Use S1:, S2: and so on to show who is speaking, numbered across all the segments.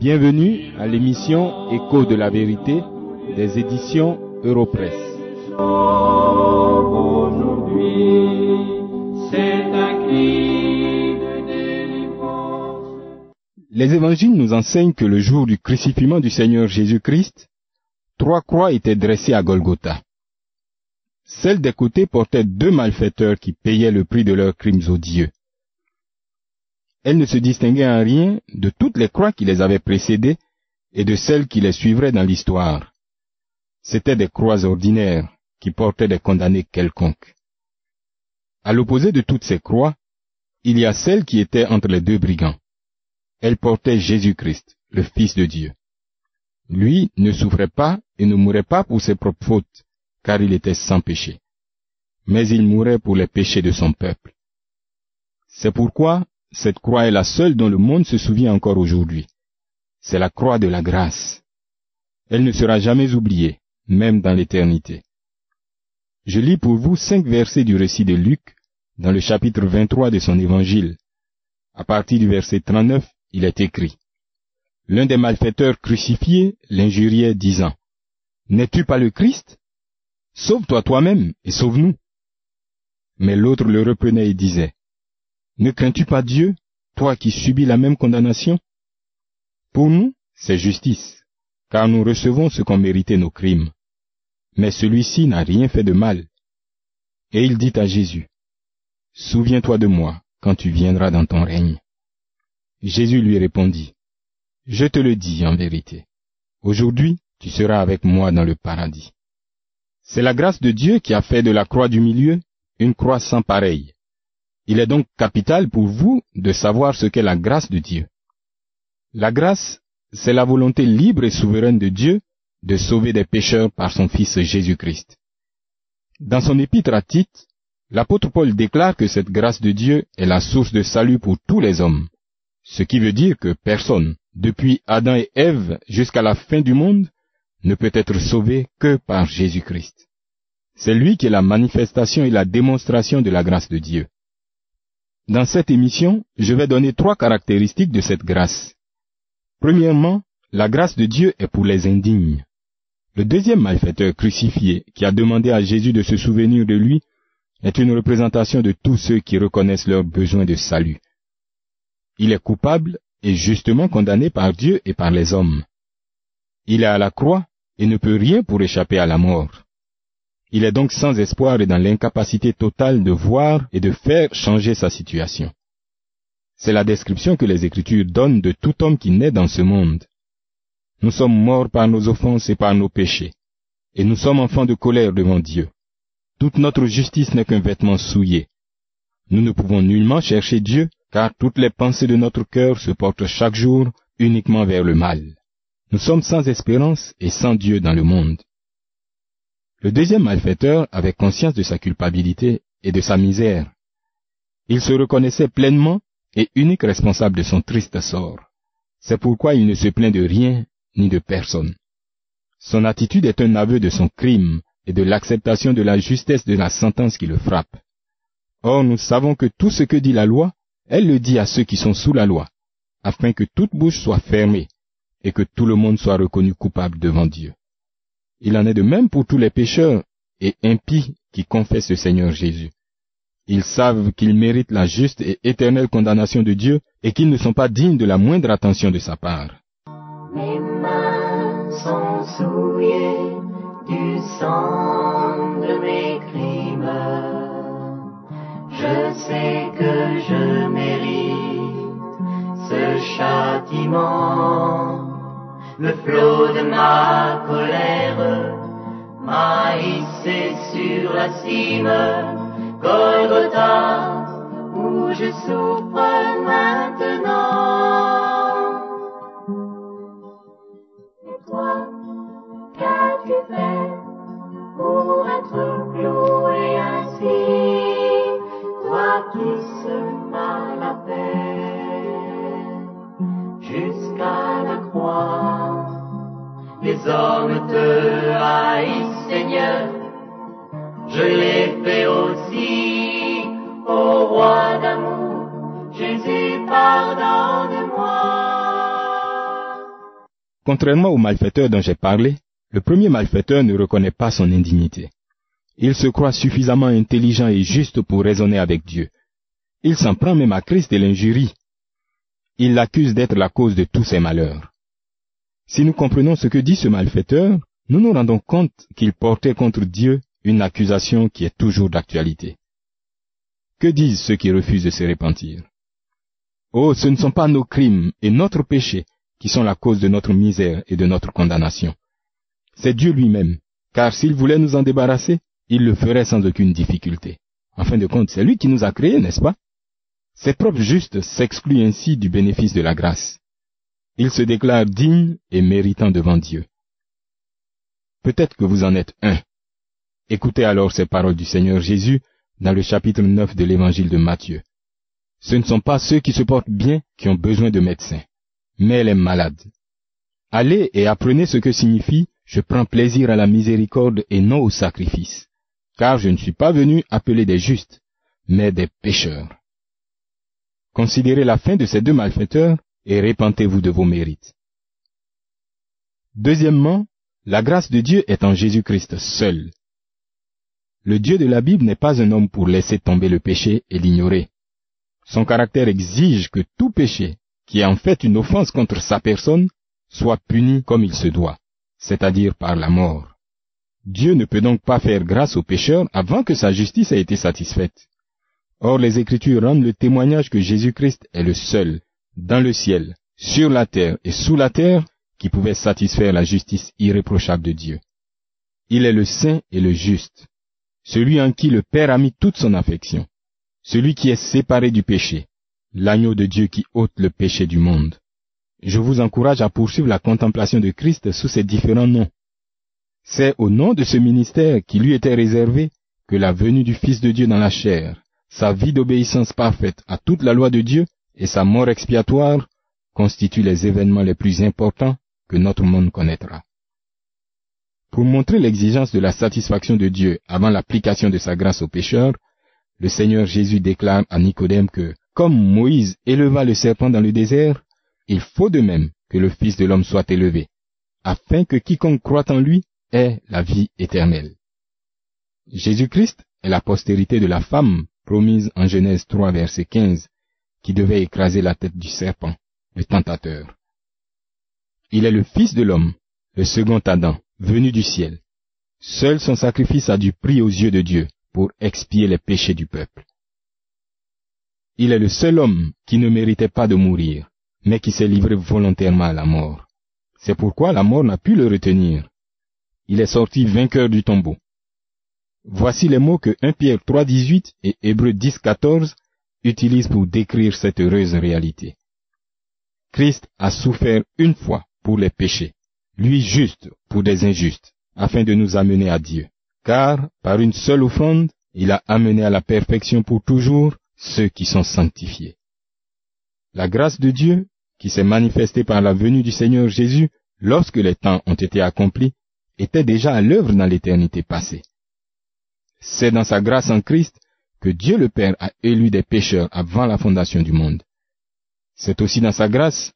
S1: Bienvenue à l'émission Écho de la vérité des éditions Europresse. Les évangiles nous enseignent que le jour du crucifixion du Seigneur Jésus-Christ, trois croix étaient dressées à Golgotha. Celle des côtés portait deux malfaiteurs qui payaient le prix de leurs crimes odieux. Elle ne se distinguait en rien de toutes les croix qui les avaient précédées et de celles qui les suivraient dans l'histoire. C'étaient des croix ordinaires qui portaient des condamnés quelconques. À l'opposé de toutes ces croix, il y a celle qui était entre les deux brigands. Elle portait Jésus-Christ, le Fils de Dieu. Lui ne souffrait pas et ne mourait pas pour ses propres fautes, car il était sans péché. Mais il mourait pour les péchés de son peuple. C'est pourquoi cette croix est la seule dont le monde se souvient encore aujourd'hui. C'est la croix de la grâce. Elle ne sera jamais oubliée, même dans l'éternité. Je lis pour vous cinq versets du récit de Luc, dans le chapitre 23 de son évangile. À partir du verset 39, il est écrit. L'un des malfaiteurs crucifiés l'injuriait disant, N'es-tu pas le Christ? Sauve-toi toi-même et sauve-nous. Mais l'autre le reprenait et disait, ne crains-tu pas Dieu, toi qui subis la même condamnation? Pour nous, c'est justice, car nous recevons ce qu'ont mérité nos crimes. Mais celui-ci n'a rien fait de mal. Et il dit à Jésus, Souviens-toi de moi quand tu viendras dans ton règne. Jésus lui répondit, Je te le dis en vérité, aujourd'hui tu seras avec moi dans le paradis. C'est la grâce de Dieu qui a fait de la croix du milieu une croix sans pareille il est donc capital pour vous de savoir ce qu'est la grâce de Dieu. La grâce, c'est la volonté libre et souveraine de Dieu de sauver des pécheurs par son Fils Jésus-Christ. Dans son épître à Tite, l'apôtre Paul déclare que cette grâce de Dieu est la source de salut pour tous les hommes, ce qui veut dire que personne, depuis Adam et Ève jusqu'à la fin du monde, ne peut être sauvé que par Jésus-Christ. C'est lui qui est la manifestation et la démonstration de la grâce de Dieu. Dans cette émission, je vais donner trois caractéristiques de cette grâce. Premièrement, la grâce de Dieu est pour les indignes. Le deuxième malfaiteur crucifié qui a demandé à Jésus de se souvenir de lui est une représentation de tous ceux qui reconnaissent leur besoin de salut. Il est coupable et justement condamné par Dieu et par les hommes. Il est à la croix et ne peut rien pour échapper à la mort. Il est donc sans espoir et dans l'incapacité totale de voir et de faire changer sa situation. C'est la description que les Écritures donnent de tout homme qui naît dans ce monde. Nous sommes morts par nos offenses et par nos péchés, et nous sommes enfants de colère devant Dieu. Toute notre justice n'est qu'un vêtement souillé. Nous ne pouvons nullement chercher Dieu, car toutes les pensées de notre cœur se portent chaque jour uniquement vers le mal. Nous sommes sans espérance et sans Dieu dans le monde. Le deuxième malfaiteur avait conscience de sa culpabilité et de sa misère. Il se reconnaissait pleinement et unique responsable de son triste sort. C'est pourquoi il ne se plaint de rien ni de personne. Son attitude est un aveu de son crime et de l'acceptation de la justesse de la sentence qui le frappe. Or nous savons que tout ce que dit la loi, elle le dit à ceux qui sont sous la loi, afin que toute bouche soit fermée et que tout le monde soit reconnu coupable devant Dieu. Il en est de même pour tous les pécheurs et impies qui confessent le Seigneur Jésus. Ils savent qu'ils méritent la juste et éternelle condamnation de Dieu et qu'ils ne sont pas dignes de la moindre attention de sa part.
S2: Mes mains sont souillées du sang de mes crimes. Je sais que je mérite ce châtiment. Le flot de ma colère m'a hissé sur la cime, Golgotha, où je souffre maintenant. Et toi, qu'as-tu fait pour être cloué ainsi, toi qui paix jusqu'à la croix? Les hommes te haïssent, Seigneur, je l'ai fait aussi, ô roi d'amour, Jésus, pardonne-moi.
S1: Contrairement au malfaiteur dont j'ai parlé, le premier malfaiteur ne reconnaît pas son indignité. Il se croit suffisamment intelligent et juste pour raisonner avec Dieu. Il s'en prend même à Christ et l'injurie. Il l'accuse d'être la cause de tous ses malheurs. Si nous comprenons ce que dit ce malfaiteur, nous nous rendons compte qu'il portait contre Dieu une accusation qui est toujours d'actualité. Que disent ceux qui refusent de se repentir? Oh, ce ne sont pas nos crimes et notre péché qui sont la cause de notre misère et de notre condamnation. C'est Dieu lui-même, car s'il voulait nous en débarrasser, il le ferait sans aucune difficulté. En fin de compte, c'est lui qui nous a créés, n'est-ce pas? Ses propres justes s'excluent ainsi du bénéfice de la grâce. Il se déclare digne et méritant devant Dieu. Peut-être que vous en êtes un. Écoutez alors ces paroles du Seigneur Jésus dans le chapitre 9 de l'évangile de Matthieu. Ce ne sont pas ceux qui se portent bien qui ont besoin de médecins, mais les malades. Allez et apprenez ce que signifie je prends plaisir à la miséricorde et non au sacrifice, car je ne suis pas venu appeler des justes, mais des pécheurs. Considérez la fin de ces deux malfaiteurs et répentez-vous de vos mérites. Deuxièmement, la grâce de Dieu est en Jésus-Christ seul. Le Dieu de la Bible n'est pas un homme pour laisser tomber le péché et l'ignorer. Son caractère exige que tout péché, qui est en fait une offense contre sa personne, soit puni comme il se doit, c'est-à-dire par la mort. Dieu ne peut donc pas faire grâce aux pécheurs avant que sa justice ait été satisfaite. Or les Écritures rendent le témoignage que Jésus-Christ est le seul, dans le ciel, sur la terre et sous la terre, qui pouvait satisfaire la justice irréprochable de Dieu. Il est le saint et le juste, celui en qui le Père a mis toute son affection celui qui est séparé du péché, l'agneau de Dieu qui ôte le péché du monde. Je vous encourage à poursuivre la contemplation de Christ sous ces différents noms. C'est au nom de ce ministère qui lui était réservé que la venue du Fils de Dieu dans la chair, sa vie d'obéissance parfaite à toute la loi de Dieu et sa mort expiatoire constituent les événements les plus importants que notre monde connaîtra. Pour montrer l'exigence de la satisfaction de Dieu avant l'application de sa grâce aux pécheurs, le Seigneur Jésus déclare à Nicodème que, comme Moïse éleva le serpent dans le désert, il faut de même que le Fils de l'homme soit élevé, afin que quiconque croit en lui ait la vie éternelle. Jésus-Christ est la postérité de la femme promise en Genèse 3 verset 15, qui devait écraser la tête du serpent, le tentateur. Il est le Fils de l'homme, le second Adam, venu du ciel. Seul son sacrifice a du prix aux yeux de Dieu, pour expier les péchés du peuple. Il est le seul homme qui ne méritait pas de mourir, mais qui s'est livré volontairement à la mort. C'est pourquoi la mort n'a pu le retenir. Il est sorti vainqueur du tombeau. Voici les mots que 1 Pierre 3.18 et Hébreu 10.14 utilisent pour décrire cette heureuse réalité. Christ a souffert une fois pour les péchés, lui juste pour des injustes, afin de nous amener à Dieu car par une seule offrande, il a amené à la perfection pour toujours ceux qui sont sanctifiés. La grâce de Dieu, qui s'est manifestée par la venue du Seigneur Jésus lorsque les temps ont été accomplis, était déjà à l'œuvre dans l'éternité passée. C'est dans sa grâce en Christ que Dieu le Père a élu des pécheurs avant la fondation du monde. C'est aussi dans sa grâce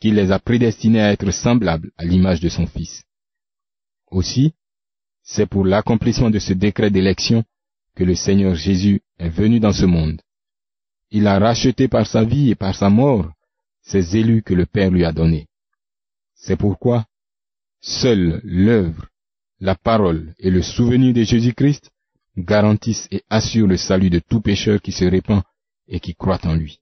S1: qu'il les a prédestinés à être semblables à l'image de son Fils. Aussi, c'est pour l'accomplissement de ce décret d'élection que le Seigneur Jésus est venu dans ce monde. Il a racheté par sa vie et par sa mort ces élus que le Père lui a donnés. C'est pourquoi seule l'œuvre, la parole et le souvenir de Jésus-Christ garantissent et assurent le salut de tout pécheur qui se répand et qui croit en lui.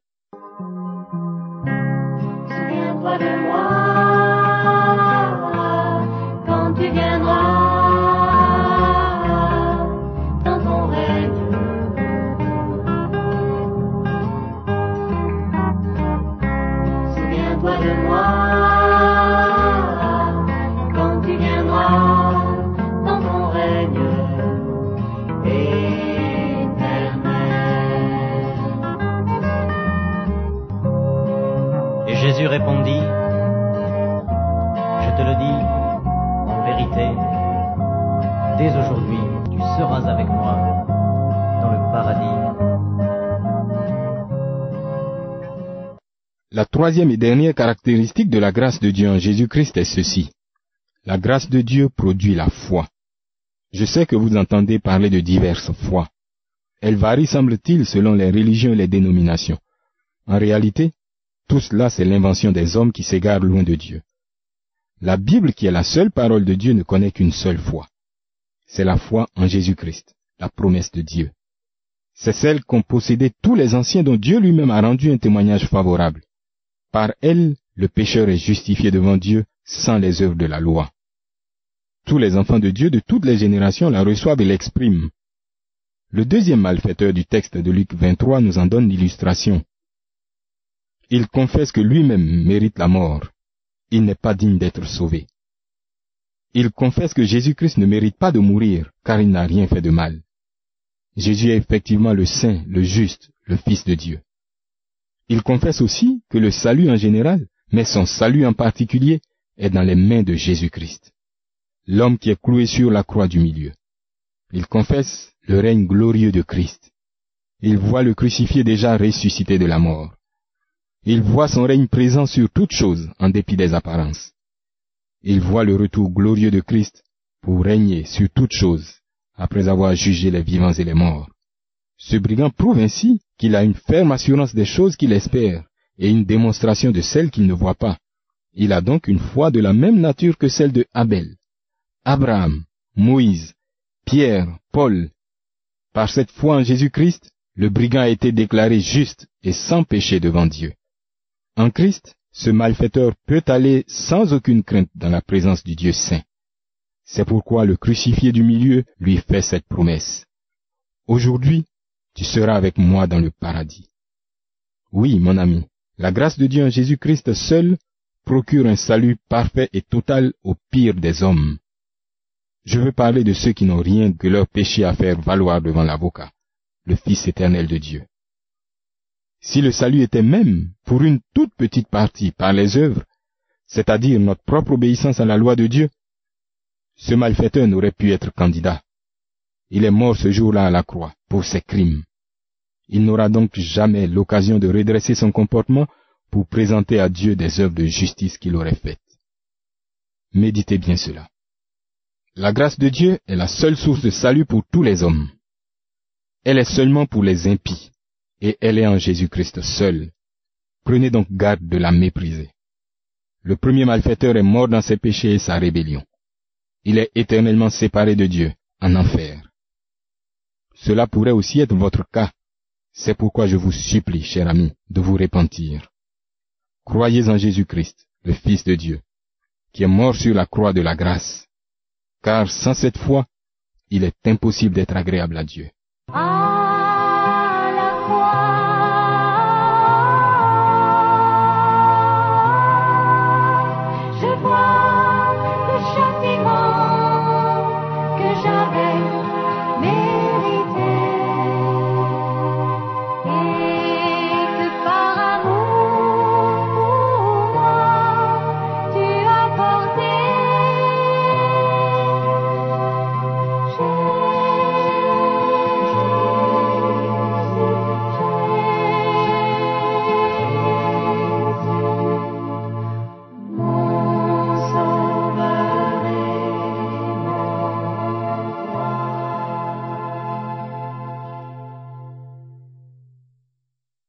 S1: Troisième et dernière caractéristique de la grâce de Dieu en Jésus-Christ est ceci. La grâce de Dieu produit la foi. Je sais que vous entendez parler de diverses foi. Elles varient, semble-t-il, selon les religions et les dénominations. En réalité, tout cela, c'est l'invention des hommes qui s'égarent loin de Dieu. La Bible, qui est la seule parole de Dieu, ne connaît qu'une seule foi. C'est la foi en Jésus-Christ, la promesse de Dieu. C'est celle qu'ont possédée tous les anciens dont Dieu lui-même a rendu un témoignage favorable. Par elle, le pécheur est justifié devant Dieu sans les œuvres de la loi. Tous les enfants de Dieu de toutes les générations la reçoivent et l'expriment. Le deuxième malfaiteur du texte de Luc 23 nous en donne l'illustration. Il confesse que lui-même mérite la mort. Il n'est pas digne d'être sauvé. Il confesse que Jésus-Christ ne mérite pas de mourir, car il n'a rien fait de mal. Jésus est effectivement le Saint, le Juste, le Fils de Dieu. Il confesse aussi que le salut en général, mais son salut en particulier, est dans les mains de Jésus-Christ, l'homme qui est cloué sur la croix du milieu. Il confesse le règne glorieux de Christ. Il voit le crucifié déjà ressuscité de la mort. Il voit son règne présent sur toutes choses en dépit des apparences. Il voit le retour glorieux de Christ pour régner sur toutes choses après avoir jugé les vivants et les morts. Ce brigand prouve ainsi qu'il a une ferme assurance des choses qu'il espère et une démonstration de celles qu'il ne voit pas. Il a donc une foi de la même nature que celle de Abel, Abraham, Moïse, Pierre, Paul. Par cette foi en Jésus-Christ, le brigand a été déclaré juste et sans péché devant Dieu. En Christ, ce malfaiteur peut aller sans aucune crainte dans la présence du Dieu saint. C'est pourquoi le crucifié du milieu lui fait cette promesse. Aujourd'hui, tu seras avec moi dans le paradis. Oui, mon ami, la grâce de Dieu en Jésus-Christ seul procure un salut parfait et total au pire des hommes. Je veux parler de ceux qui n'ont rien que leur péché à faire valoir devant l'avocat, le Fils éternel de Dieu. Si le salut était même, pour une toute petite partie, par les œuvres, c'est-à-dire notre propre obéissance à la loi de Dieu, ce malfaiteur n'aurait pu être candidat. Il est mort ce jour-là à la croix pour ses crimes. Il n'aura donc jamais l'occasion de redresser son comportement pour présenter à Dieu des œuvres de justice qu'il aurait faites. Méditez bien cela. La grâce de Dieu est la seule source de salut pour tous les hommes. Elle est seulement pour les impies, et elle est en Jésus-Christ seul. Prenez donc garde de la mépriser. Le premier malfaiteur est mort dans ses péchés et sa rébellion. Il est éternellement séparé de Dieu, en enfer. Cela pourrait aussi être votre cas. C'est pourquoi je vous supplie, cher ami, de vous repentir. Croyez en Jésus-Christ, le Fils de Dieu, qui est mort sur la croix de la grâce, car sans cette foi, il est impossible d'être agréable à Dieu.